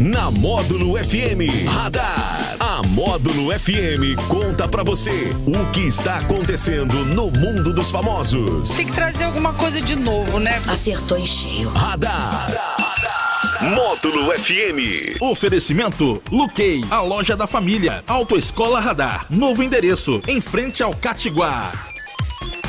Na Módulo FM Radar. A Módulo FM conta pra você o que está acontecendo no mundo dos famosos. Tem que trazer alguma coisa de novo, né? Acertou em cheio. Radar. Módulo FM. Oferecimento Luquei, a loja da família. Autoescola Radar. Novo endereço, em frente ao Catiguá.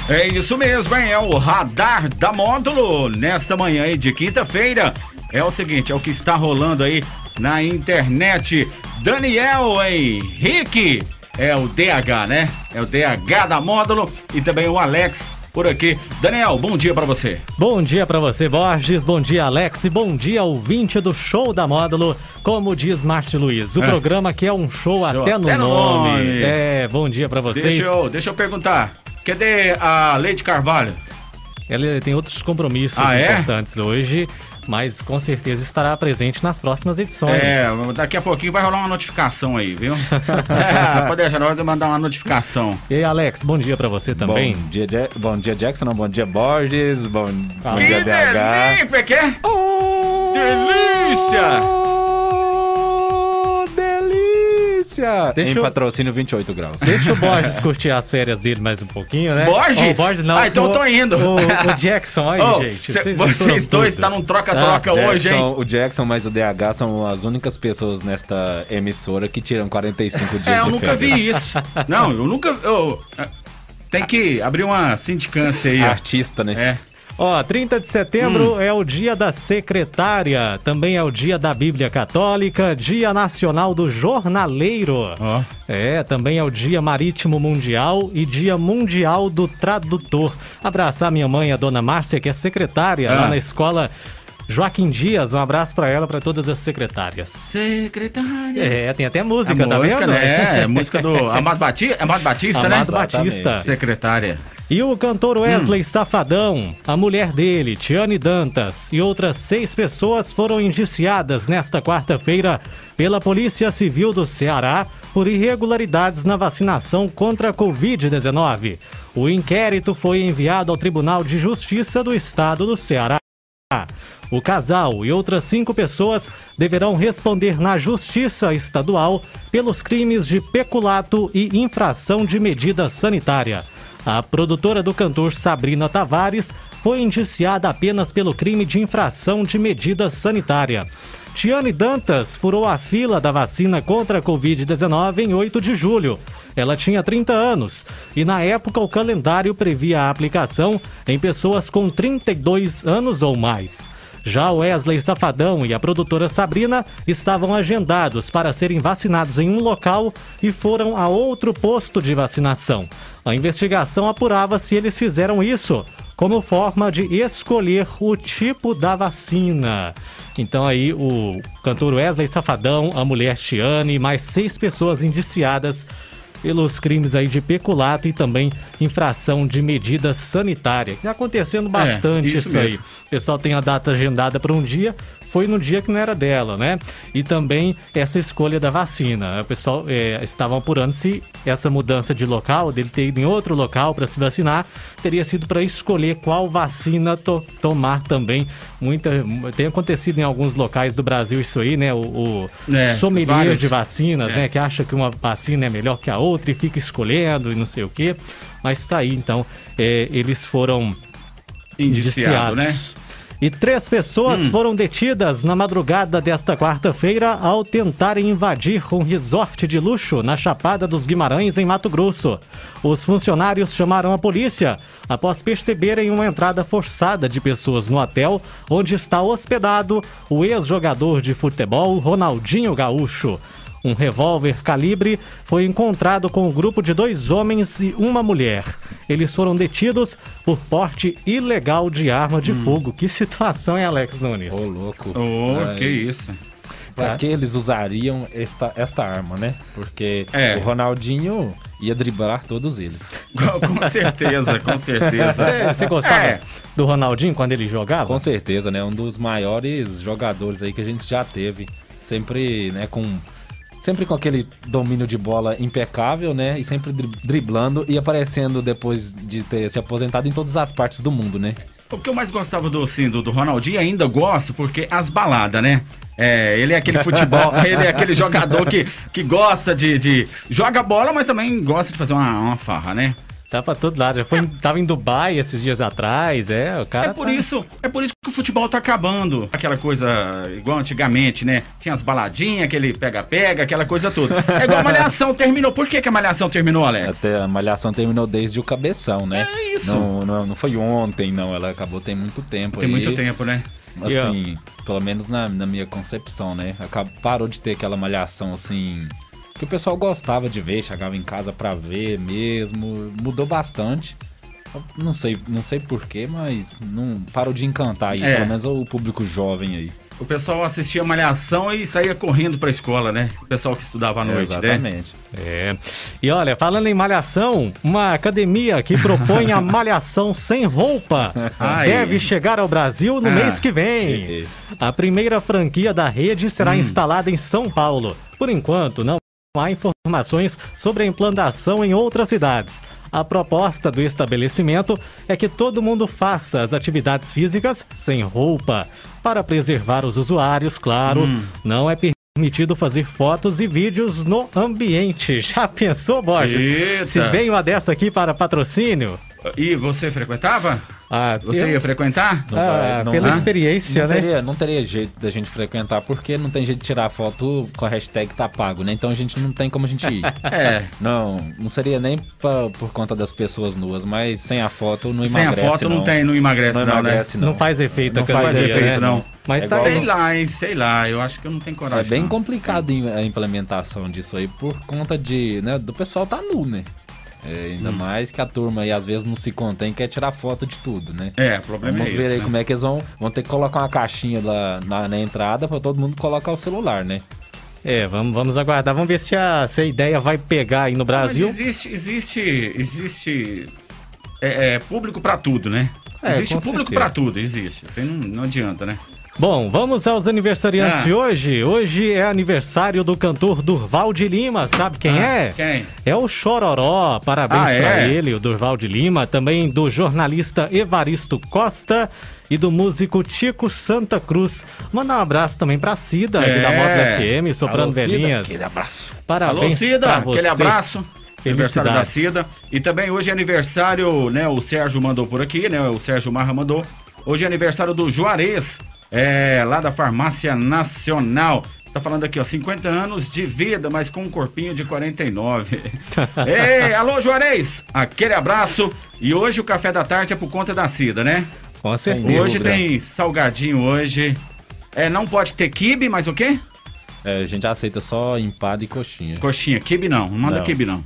É isso mesmo, hein? É o radar da módulo nesta manhã aí de quinta-feira. É o seguinte, é o que está rolando aí na internet. Daniel Henrique é o DH, né? É o DH da módulo e também o Alex por aqui. Daniel, bom dia para você. Bom dia para você, Borges. Bom dia, Alex. E bom dia, ouvinte do show da módulo. Como diz Márcio Luiz, o É. programa que é um show, Show até, no, até no nome. nome. É, bom dia para vocês. Deixa eu, deixa eu perguntar. Cadê a Leite Carvalho? Ela tem outros compromissos Ah, é? importantes hoje, mas com certeza estará presente nas próximas edições. É, daqui a pouquinho vai rolar uma notificação aí, viu? é, pode deixar, nós vamos mandar uma notificação. E aí, Alex, bom dia para você também. Bom dia, Ja- bom dia Jackson, não, bom dia Borges, bom, bom dia DH. delícia, que? Delícia! Delícia! Em Deixa eu, patrocínio 28 graus. deixa o Borges curtir as férias dele mais um pouquinho, né? Borges? Oh, Borges não. Ah, então o, eu tô indo. O, o Jackson, aí, Ô, gente. cê- misturam vocês dois tudo. tá num troca-troca hoje, hein? O Jackson mais o DH são as únicas pessoas nesta emissora que tiram 45 dias É, eu de nunca férias. vi isso. Não, eu nunca. eu- é, tem que abrir uma sindicância aí, ó. Artista, né? É. Ó, 30 de setembro é o dia da secretária, também é o dia da Bíblia Católica, dia nacional do jornaleiro. Ó. É, também é o dia marítimo mundial e dia mundial do tradutor. Abraçar minha mãe, a dona Márcia, que é secretária Ah. lá na escola Joaquim Dias. Um abraço pra ela, pra todas as secretárias. Secretária. É, tem até música, a tá música, vendo? né? É música do Amado Batista, Amado Batista, Amado né? Batista. Secretária. E o cantor Wesley Hum. Safadão, a mulher dele, Tiane Dantas, e outras seis pessoas foram indiciadas nesta quarta-feira pela Polícia Civil do Ceará por irregularidades na vacinação contra a Covid-19. O inquérito foi enviado ao Tribunal de Justiça do Estado do Ceará. O casal e outras cinco pessoas deverão responder na Justiça Estadual pelos crimes de peculato e infração de medida sanitária. A produtora do cantor Sabrina Tavares foi indiciada apenas pelo crime de infração de medida sanitária. Tiane Dantas furou a fila da vacina contra a Covid-19 em 8 de julho. Ela tinha 30 anos e, na época, o calendário previa a aplicação em pessoas com 32 anos ou mais. Já Wesley Safadão e a produtora Sabrina estavam agendados para serem vacinados em um local e foram a outro posto de vacinação. A investigação apurava se eles fizeram isso como forma de escolher o tipo da vacina. Então aí o cantor Wesley Safadão, a mulher Tiane e mais seis pessoas indiciadas pelos crimes aí de peculato e também infração de medida sanitária. Está acontecendo bastante isso isso, aí. O pessoal tem a data agendada para um dia, foi no dia que não era dela, né? E também essa escolha da vacina. O pessoal é, estavam apurando se essa mudança de local, dele ter ido em outro local para se vacinar, teria sido para escolher qual vacina to- tomar também. Muita, tem acontecido em alguns locais do Brasil isso aí, né? O, o É, sommelier de vacinas, É. né? Que acha que uma vacina é melhor que a outra e fica escolhendo e não sei o quê. Mas tá aí, então, é, eles foram Indiciado, né? E três pessoas foram detidas na madrugada desta quarta-feira ao tentarem invadir um resort de luxo na Chapada dos Guimarães, em Mato Grosso. Os funcionários chamaram a polícia após perceberem uma entrada forçada de pessoas no hotel onde está hospedado o ex-jogador de futebol Ronaldinho Gaúcho. Um revólver calibre foi encontrado com um grupo de dois homens e uma mulher. Eles foram detidos por porte ilegal de arma de fogo. Que situação, hein, Alex Nunes? Ô, louco. Ô, Ai, que isso. Pra que eles usariam esta, esta arma, né? Porque É. o Ronaldinho ia driblar todos eles. Com, com certeza, com certeza. Você, você gostava É. do Ronaldinho quando ele jogava? Com certeza, né? Um dos maiores jogadores aí que a gente já teve. Sempre, né, com. Sempre com aquele domínio de bola impecável, né? E sempre dri- driblando e aparecendo depois de ter se aposentado em todas as partes do mundo, né? O que eu mais gostava do, assim, do, do Ronaldinho, ainda gosto, porque as baladas, né? É, ele é aquele futebol, ele é aquele jogador que, que gosta de, de. joga bola, mas também gosta de fazer uma, uma farra, né? Tá pra todo lado. Já foi, tava em Dubai esses dias atrás, é, o cara. É por tá- isso, é por isso que o futebol tá acabando. Aquela coisa igual antigamente, né? Tinha as baladinhas, aquele pega-pega, aquela coisa toda. É igual a malhação terminou. Por que, que a malhação terminou, Alex? Até a malhação terminou desde o cabeção, né? É isso. Não, não, não foi ontem, não. Ela acabou tem muito tempo Tem aí. muito tempo, né? Assim, pelo menos na, na minha concepção, né? Acab- parou de ter aquela malhação assim. Que o pessoal gostava de ver, chegava em casa pra ver mesmo. Mudou bastante. Não sei, não sei porquê, mas não parou de encantar aí, É. pelo menos o público jovem aí. O pessoal assistia malhação e saía correndo pra escola, né? O pessoal que estudava à noite, né? Exatamente. É. E olha, falando em malhação, uma academia que propõe a malhação sem roupa Ai. deve chegar ao Brasil no Ah. mês que vem. A primeira franquia da rede será instalada em São Paulo. Por enquanto, não há informações sobre a implantação em outras cidades. A proposta do estabelecimento é que todo mundo faça as atividades físicas sem roupa. Para preservar os usuários, claro, não é permitido fazer fotos e vídeos no ambiente. Já pensou, Borges? Eita. Se vem uma dessa aqui para patrocínio? E você frequentava? Ah, Você eu- ia frequentar? Não Ah, não- pela Hã? experiência, Não né? teria, não teria jeito da gente frequentar, porque não tem jeito de tirar foto com a hashtag tá pago, né? Então a gente não tem como a gente ir. É. Não, não seria nem pra- por conta das pessoas nuas, mas sem a foto não Sem a emagrece, foto não, tem, não emagrece, Não não, emagrece, né? Não faz efeito Não faz efeito, né? não. Mas É tá Sei lá, hein? Sei lá. Eu acho que eu não tenho É coragem. bem não. complicado a implementação disso aí por conta de, né, do pessoal tá nu, né? É, ainda Hum. mais que a turma aí às vezes não se contém e quer tirar foto de tudo, né? É, o problema Vamos é ver esse, aí né? como é que eles vão, vão ter que colocar uma caixinha lá na, na entrada pra todo mundo colocar o celular, né? É, vamos, vamos aguardar. Vamos ver se a, se a ideia vai pegar aí no Brasil. Mas existe, existe, existe é, é, público pra tudo, né? É, existe público pra tudo, existe. Não, não adianta, né? Bom, vamos aos aniversariantes Ah. de hoje. Hoje é aniversário do cantor Durval de Lima. Sabe quem Ah, é? Quem? É o Chororó. Parabéns Ah, pra é? ele, o Durval de Lima. Também do jornalista Evaristo Costa e do músico Tico Santa Cruz. Mandar um abraço também pra Cida, É. da Moto FM, soprando Alô, Cida, velhinhas. Aquele abraço. Parabéns Alô, Cida, pra você. aquele abraço. Aniversário da. Cida. E também hoje é aniversário, né? O Sérgio mandou por aqui, né? O Sérgio Marra mandou. Hoje é aniversário do Juarez, é, lá da Farmácia Nacional. Tá falando aqui, ó, 50 anos de vida, mas com um corpinho de 49. Ei, alô, Juarez! Aquele abraço. E hoje o café da tarde é por conta da Cida, né? Com certeza. Hoje tem salgadinho hoje. É, não pode ter kibe, mas o quê? É, a gente aceita só empada e coxinha. Coxinha, kibe não, não manda Não. kibe não.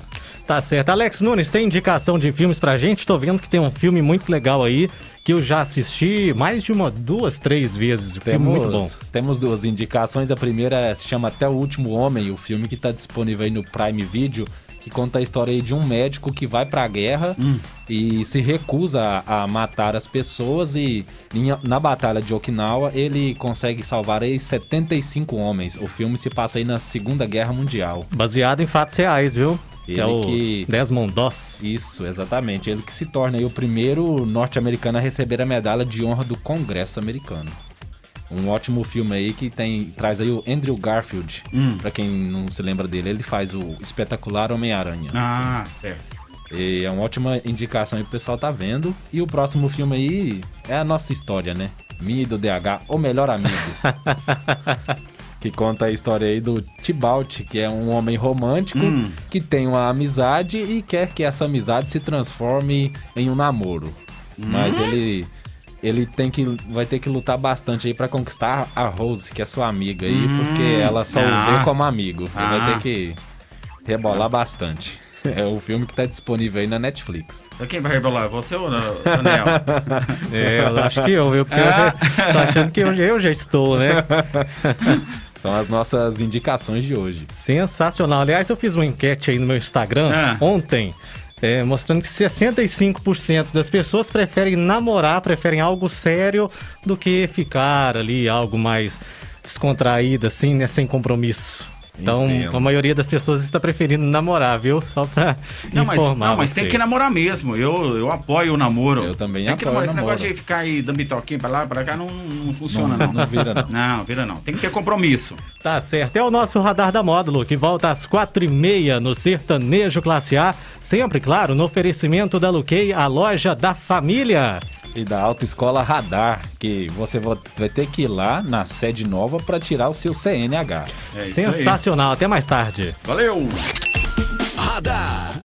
Tá certo. Alex Nunes, tem indicação de filmes pra gente? Tô vendo que tem um filme muito legal aí, que eu já assisti mais de uma, duas, três vezes. Filme Temos, muito bom. temos duas indicações. A primeira se chama Até o Último Homem, o filme que está disponível aí no Prime Video, que conta a história aí de um médico que vai pra guerra Hum. e se recusa a, a matar as pessoas e em- na batalha de Okinawa ele consegue salvar aí 75 homens. O filme se passa aí na Segunda Guerra Mundial. Baseado em fatos reais, viu? Ele é o que- Desmond Doss. Isso, exatamente. Ele que se torna aí o primeiro norte-americano a receber a medalha de honra do Congresso americano. Um ótimo filme aí que tem traz aí o Andrew Garfield. Pra quem não se lembra dele, ele faz o espetacular Homem-Aranha. Ah, certo. E é uma ótima indicação aí pro pessoal tá vendo. E o próximo filme aí é a nossa história, né? Minha e do DH, o melhor amigo. que conta a história aí do Tibalt, que é um homem romântico que tem uma amizade e quer que essa amizade se transforme em um namoro. Mas ele ele tem que vai ter que lutar bastante aí pra conquistar a Rose, que é sua amiga aí, porque ela só o Ah. vê como amigo. Ele Ah. vai ter que rebolar bastante. É o filme que tá disponível aí na Netflix. Então Quem vai rebolar? Você ou não, Daniel? É, eu acho que eu, viu? Porque eu Ah. já, tô achando que eu, eu já estou, né? São as nossas indicações de hoje. Sensacional. Aliás, eu fiz uma enquete aí no meu Instagram Ah. ontem, é, mostrando que 65% das pessoas preferem namorar, preferem algo sério do que ficar ali, algo mais descontraído, assim, né? Sem compromisso. Então, Entendo. a maioria das pessoas está preferindo namorar, viu? Só pra Não, mas, informar não, mas tem vocês. que namorar mesmo. Eu, eu apoio o namoro. Eu também tem que apoio namorar. o Esse negócio de ficar aí dando bitoquinho pra lá, pra cá, não, não funciona, Não, não. não vira, não. Não, vira não. Tem que ter compromisso. Tá certo. É o nosso Radar da Módulo, que volta às quatro e meia no Sertanejo Classe A. Sempre, claro, no oferecimento da Luquei, a loja da família. E da Autoescola Radar, que você va- vai ter que ir lá na sede nova para tirar o seu CNH. É. Sensacional. Até mais tarde. Valeu! Radar.